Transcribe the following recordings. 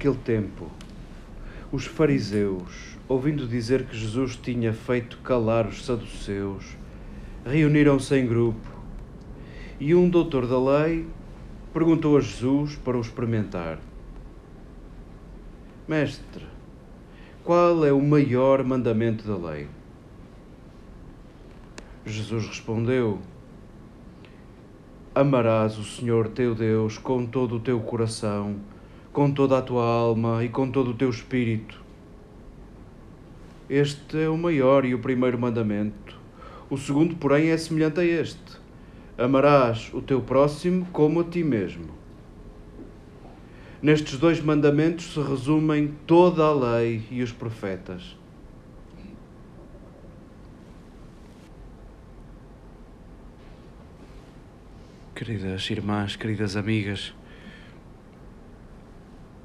naquele tempo, os fariseus, ouvindo dizer que Jesus tinha feito calar os saduceus, reuniram-se em grupo e um doutor da lei perguntou a Jesus para o experimentar: Mestre, qual é o maior mandamento da lei? Jesus respondeu: Amarás o Senhor teu Deus com todo o teu coração, com toda a tua alma e com todo o teu espírito. Este é o maior e o primeiro mandamento. O segundo, porém, é semelhante a este: Amarás o teu próximo como a ti mesmo. Nestes dois mandamentos se resumem toda a lei e os profetas. Queridas irmãs, queridas amigas,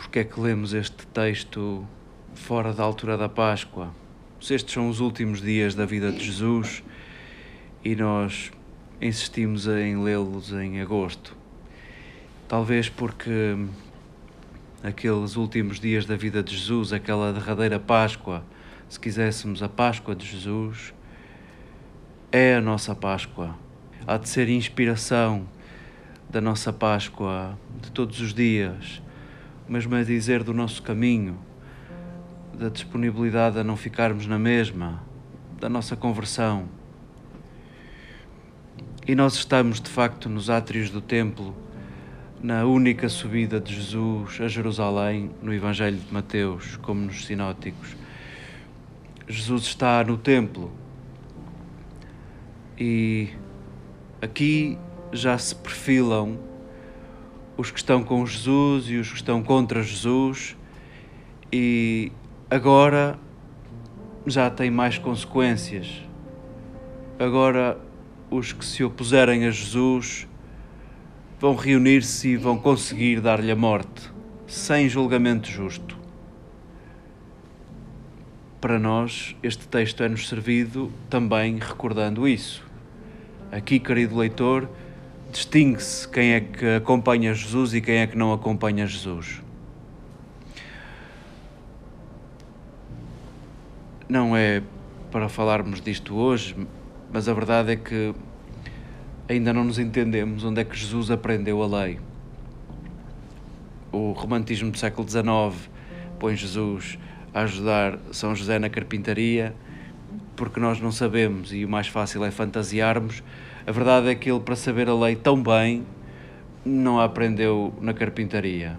porque é que lemos este texto fora da altura da Páscoa? Estes são os últimos dias da vida de Jesus e nós insistimos em lê-los em agosto. Talvez porque aqueles últimos dias da vida de Jesus, aquela derradeira Páscoa, se quiséssemos a Páscoa de Jesus, é a nossa Páscoa. Há de ser inspiração da nossa Páscoa de todos os dias, mesmo a dizer do nosso caminho, da disponibilidade a não ficarmos na mesma, da nossa conversão. E nós estamos de facto nos átrios do templo, na única subida de Jesus a Jerusalém, no Evangelho de Mateus, como nos sinóticos. Jesus está no templo e aqui já se perfilam os que estão com Jesus e os que estão contra Jesus, e agora já tem mais consequências. Agora, os que se opuserem a Jesus vão reunir-se e vão conseguir dar-lhe a morte, sem julgamento justo. Para nós, este texto é-nos servido também recordando isso. Aqui, querido leitor, distingue-se quem é que acompanha Jesus e quem é que não acompanha Jesus. Não é para falarmos disto hoje, mas a verdade é que ainda não nos entendemos onde é que Jesus aprendeu a lei. O romantismo do século XIX põe Jesus a ajudar São José na carpintaria, porque nós não sabemos e o mais fácil é fantasiarmos a verdade é que ele, para saber a lei tão bem, não a aprendeu na carpintaria.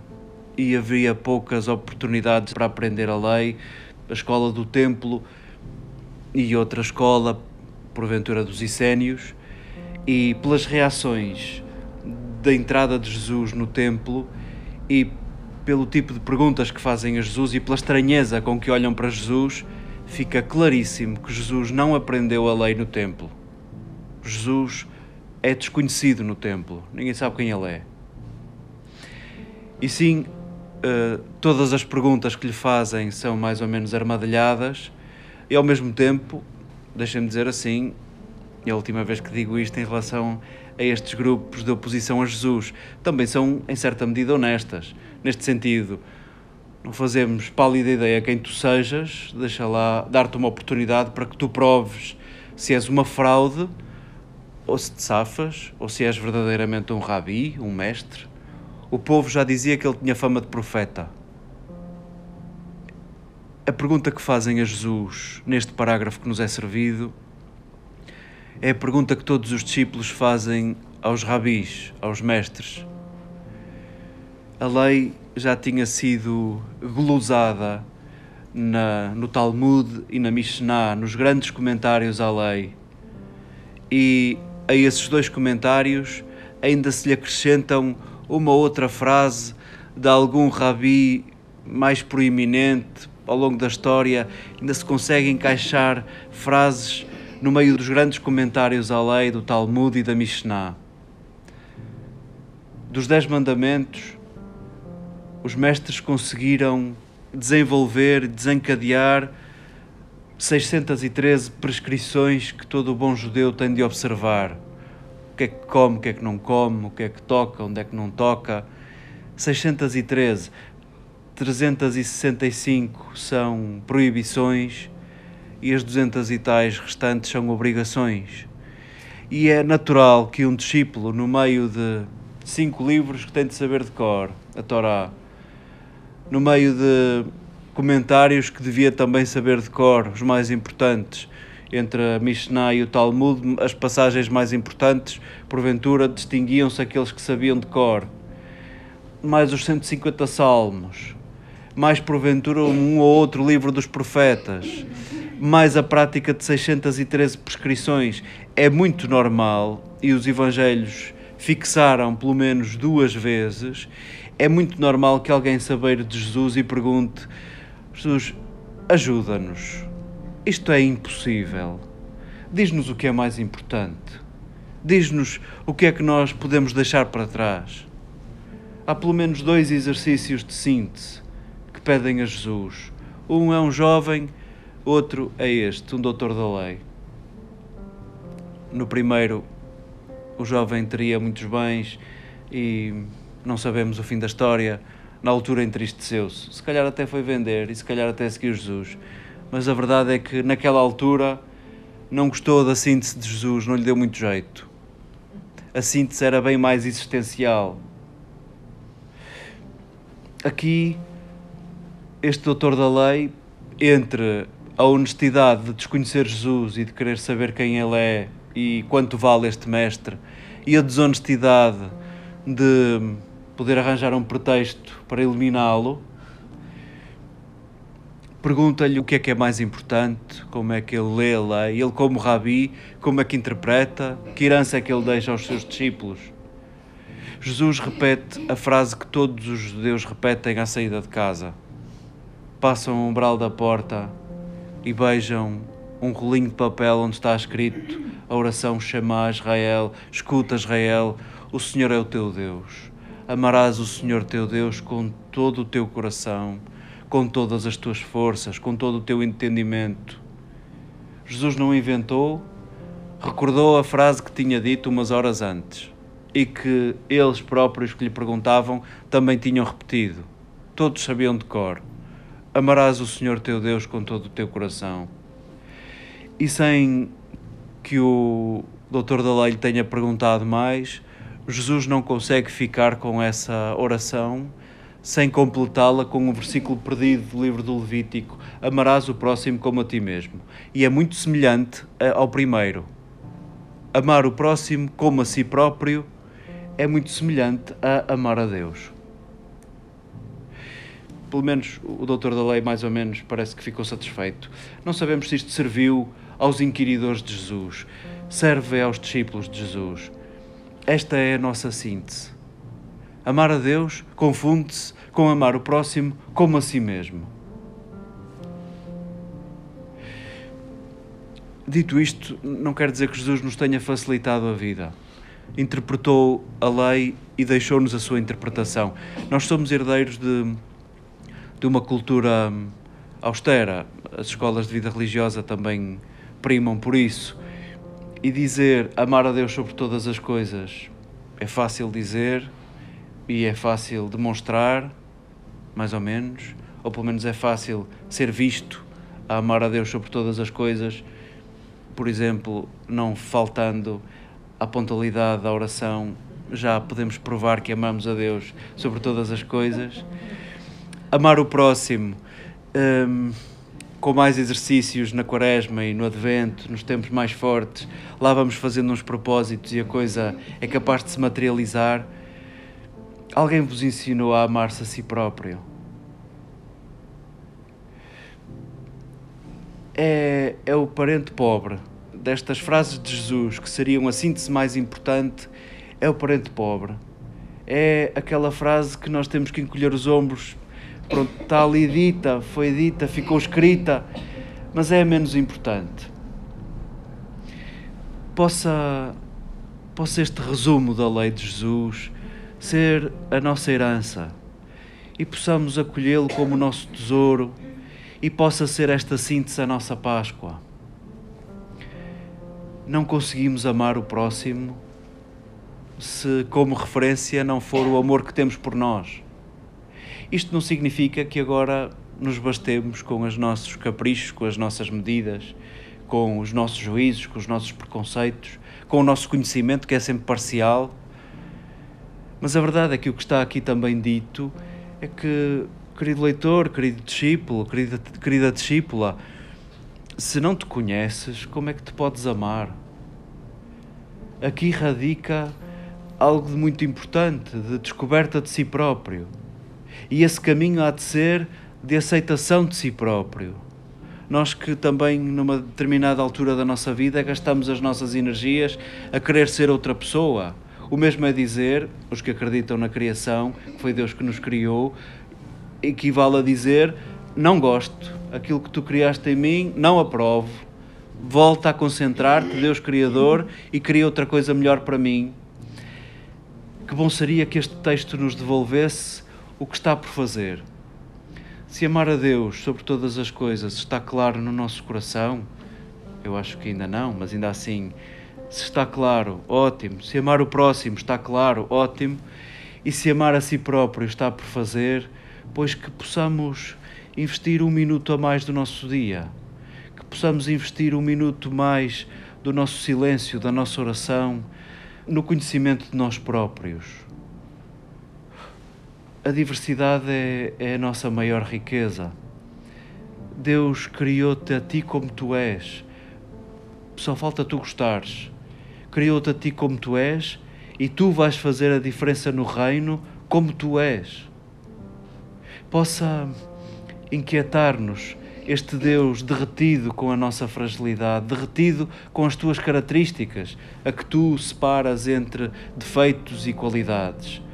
E havia poucas oportunidades para aprender a lei. A escola do templo e outra escola, porventura dos Essénios, e pelas reações da entrada de Jesus no templo e pelo tipo de perguntas que fazem a Jesus e pela estranheza com que olham para Jesus, fica claríssimo que Jesus não aprendeu a lei no templo. Jesus é desconhecido no templo, ninguém sabe quem ele é. E sim, uh, todas as perguntas que lhe fazem são mais ou menos armadilhadas, e ao mesmo tempo, deixem-me dizer assim, é a última vez que digo isto em relação a estes grupos de oposição a Jesus, também são em certa medida honestas, neste sentido. Não fazemos pálida ideia quem tu sejas, deixa lá dar-te uma oportunidade para que tu proves se és uma fraude ou se te safas, ou se és verdadeiramente um rabi, um mestre. O povo já dizia que ele tinha fama de profeta. A pergunta que fazem a Jesus neste parágrafo que nos é servido é a pergunta que todos os discípulos fazem aos rabis, aos mestres. A lei já tinha sido glosada na, no Talmud e na Mishnah, nos grandes comentários à lei. E a esses dois comentários ainda se lhe acrescentam uma outra frase de algum rabi mais proeminente ao longo da história, ainda se consegue encaixar frases no meio dos grandes comentários à lei do Talmud e da Mishnah. Dos Dez Mandamentos, os mestres conseguiram desenvolver, desencadear 613 prescrições que todo bom judeu tem de observar. O que é que come, o que é que não come, o que é que toca, onde é que não toca. 613. 365 são proibições e as 200 e tais restantes são obrigações. E é natural que um discípulo, no meio de cinco livros que tem de saber de cor, a Torá, no meio de comentários que devia também saber de cor, os mais importantes, entre a Mishnah e o Talmud, as passagens mais importantes, porventura, distinguiam-se aqueles que sabiam de cor. Mais os 150 salmos, mais porventura um ou outro livro dos profetas, mais a prática de 613 prescrições. É muito normal, e os evangelhos fixaram pelo menos duas vezes, é muito normal que alguém saber de Jesus e pergunte: Jesus, ajuda-nos isto é impossível. Diz-nos o que é mais importante. Diz-nos o que é que nós podemos deixar para trás. Há pelo menos dois exercícios de síntese que pedem a Jesus. Um é um jovem, outro é este, um doutor da lei. No primeiro, o jovem teria muitos bens e não sabemos o fim da história. Na altura entristeceu-se. Se calhar até foi vender e se calhar até seguiu Jesus mas a verdade é que naquela altura não gostou da síntese de Jesus, não lhe deu muito jeito. A síntese era bem mais existencial. Aqui, este doutor da lei, entre a honestidade de desconhecer Jesus e de querer saber quem ele é e quanto vale este mestre, e a desonestidade de poder arranjar um pretexto para eliminá-lo, pergunta-lhe o que é que é mais importante, como é que ele lê a lei, ele como rabi, como é que interpreta, que herança é que ele deixa aos seus discípulos. Jesus repete a frase que todos os judeus repetem à saída de casa. Passam o umbral da porta e beijam um rolinho de papel onde está escrito a oração Shema Israel, escuta Israel, o Senhor é o teu Deus. Amarás o Senhor teu Deus com todo o teu coração com todas as tuas forças, com todo o teu entendimento. Jesus não inventou, recordou a frase que tinha dito umas horas antes e que eles próprios que lhe perguntavam também tinham repetido. Todos sabiam de cor: Amarás o Senhor teu Deus com todo o teu coração. E sem que o doutor da lei lhe tenha perguntado mais, Jesus não consegue ficar com essa oração sem completá-la com um versículo perdido do livro do Levítico: Amarás o próximo como a ti mesmo. E é muito semelhante ao primeiro. Amar o próximo como a si próprio é muito semelhante a amar a Deus. Pelo menos o doutor da lei, mais ou menos, parece que ficou satisfeito. Não sabemos se isto serviu aos inquiridores de Jesus, serve aos discípulos de Jesus. Esta é a nossa síntese. Amar a Deus confunde-se com amar o próximo como a si mesmo. Dito isto, não quer dizer que Jesus nos tenha facilitado a vida. Interpretou a lei e deixou-nos a sua interpretação. Nós somos herdeiros de, de uma cultura austera. As escolas de vida religiosa também primam por isso. E dizer amar a Deus sobre todas as coisas é fácil dizer e é fácil demonstrar, mais ou menos, ou pelo menos é fácil ser visto a amar a Deus sobre todas as coisas, por exemplo, não faltando a pontualidade da oração, já podemos provar que amamos a Deus sobre todas as coisas. Amar o próximo, hum, com mais exercícios na Quaresma e no Advento, nos tempos mais fortes, lá vamos fazendo uns propósitos e a coisa é capaz de se materializar Alguém vos ensinou a amar-se a si próprio? É, é o parente pobre destas frases de Jesus, que seriam a síntese mais importante, é o parente pobre. É aquela frase que nós temos que encolher os ombros. Pronto, está ali dita, foi dita, ficou escrita, mas é a menos importante. Possa, possa este resumo da lei de Jesus ser a nossa herança e possamos acolhê-lo como o nosso tesouro e possa ser esta síntese a nossa Páscoa. Não conseguimos amar o próximo se, como referência, não for o amor que temos por nós. Isto não significa que agora nos bastemos com os nossos caprichos, com as nossas medidas, com os nossos juízos, com os nossos preconceitos, com o nosso conhecimento que é sempre parcial. Mas a verdade é que o que está aqui também dito é que, querido leitor, querido discípulo, querida, querida discípula, se não te conheces, como é que te podes amar? Aqui radica algo de muito importante, de descoberta de si próprio. E esse caminho há de ser de aceitação de si próprio. Nós que também, numa determinada altura da nossa vida, gastamos as nossas energias a querer ser outra pessoa. O mesmo é dizer, os que acreditam na criação, que foi Deus que nos criou, equivale a dizer: não gosto, aquilo que tu criaste em mim, não aprovo. Volta a concentrar-te, Deus Criador, e cria outra coisa melhor para mim. Que bom seria que este texto nos devolvesse o que está por fazer. Se amar a Deus sobre todas as coisas está claro no nosso coração, eu acho que ainda não, mas ainda assim, se está claro, ótimo. Se amar o próximo está claro, ótimo. E se amar a si próprio está por fazer, pois que possamos investir um minuto a mais do nosso dia, que possamos investir um minuto mais do nosso silêncio, da nossa oração, no conhecimento de nós próprios. A diversidade é, é a nossa maior riqueza. Deus criou-te a ti como tu és. Só falta tu gostares. Criou-te a ti como tu és e tu vais fazer a diferença no reino como tu és. Possa inquietar-nos este Deus derretido com a nossa fragilidade, derretido com as tuas características, a que tu separas entre defeitos e qualidades.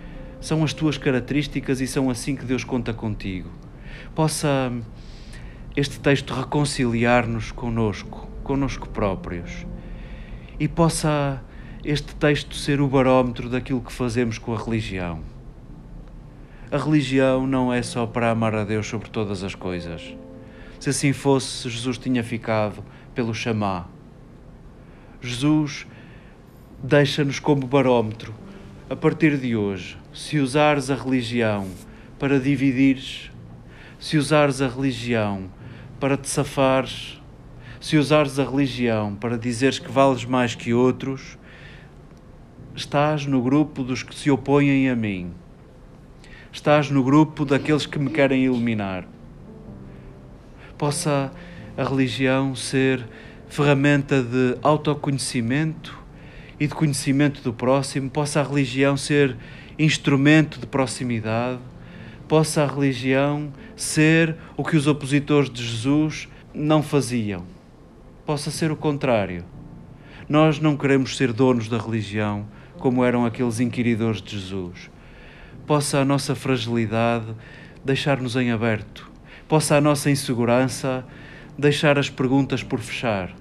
São as tuas características e são assim que Deus conta contigo. Possa este texto reconciliar-nos conosco, conosco próprios. E possa este texto ser o barómetro daquilo que fazemos com a religião. A religião não é só para amar a Deus sobre todas as coisas. Se assim fosse, Jesus tinha ficado pelo chamar. Jesus deixa-nos como barómetro. A partir de hoje, se usares a religião para dividires, se usares a religião para te safares, se usares a religião para dizeres que vales mais que outros, estás no grupo dos que se opõem a mim. Estás no grupo daqueles que me querem eliminar possa a religião ser ferramenta de autoconhecimento e de conhecimento do próximo, possa a religião ser instrumento de proximidade, possa a religião ser o que os opositores de Jesus não faziam, possa ser o contrário. Nós não queremos ser donos da religião como eram aqueles inquiridores de Jesus. Possa a nossa fragilidade deixar-nos em aberto possa a nossa insegurança deixar as perguntas por fechar.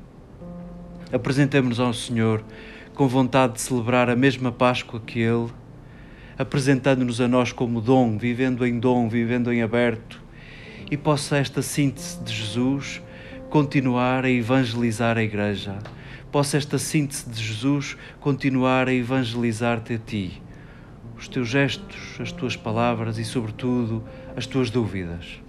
Apresentemos-nos ao Senhor com vontade de celebrar a mesma Páscoa que Ele, apresentando-nos a nós como dom, vivendo em dom, vivendo em aberto, e possa esta síntese de Jesus continuar a evangelizar a Igreja. Possa esta síntese de Jesus continuar a evangelizar-te a ti, os teus gestos, as tuas palavras e, sobretudo, as tuas dúvidas.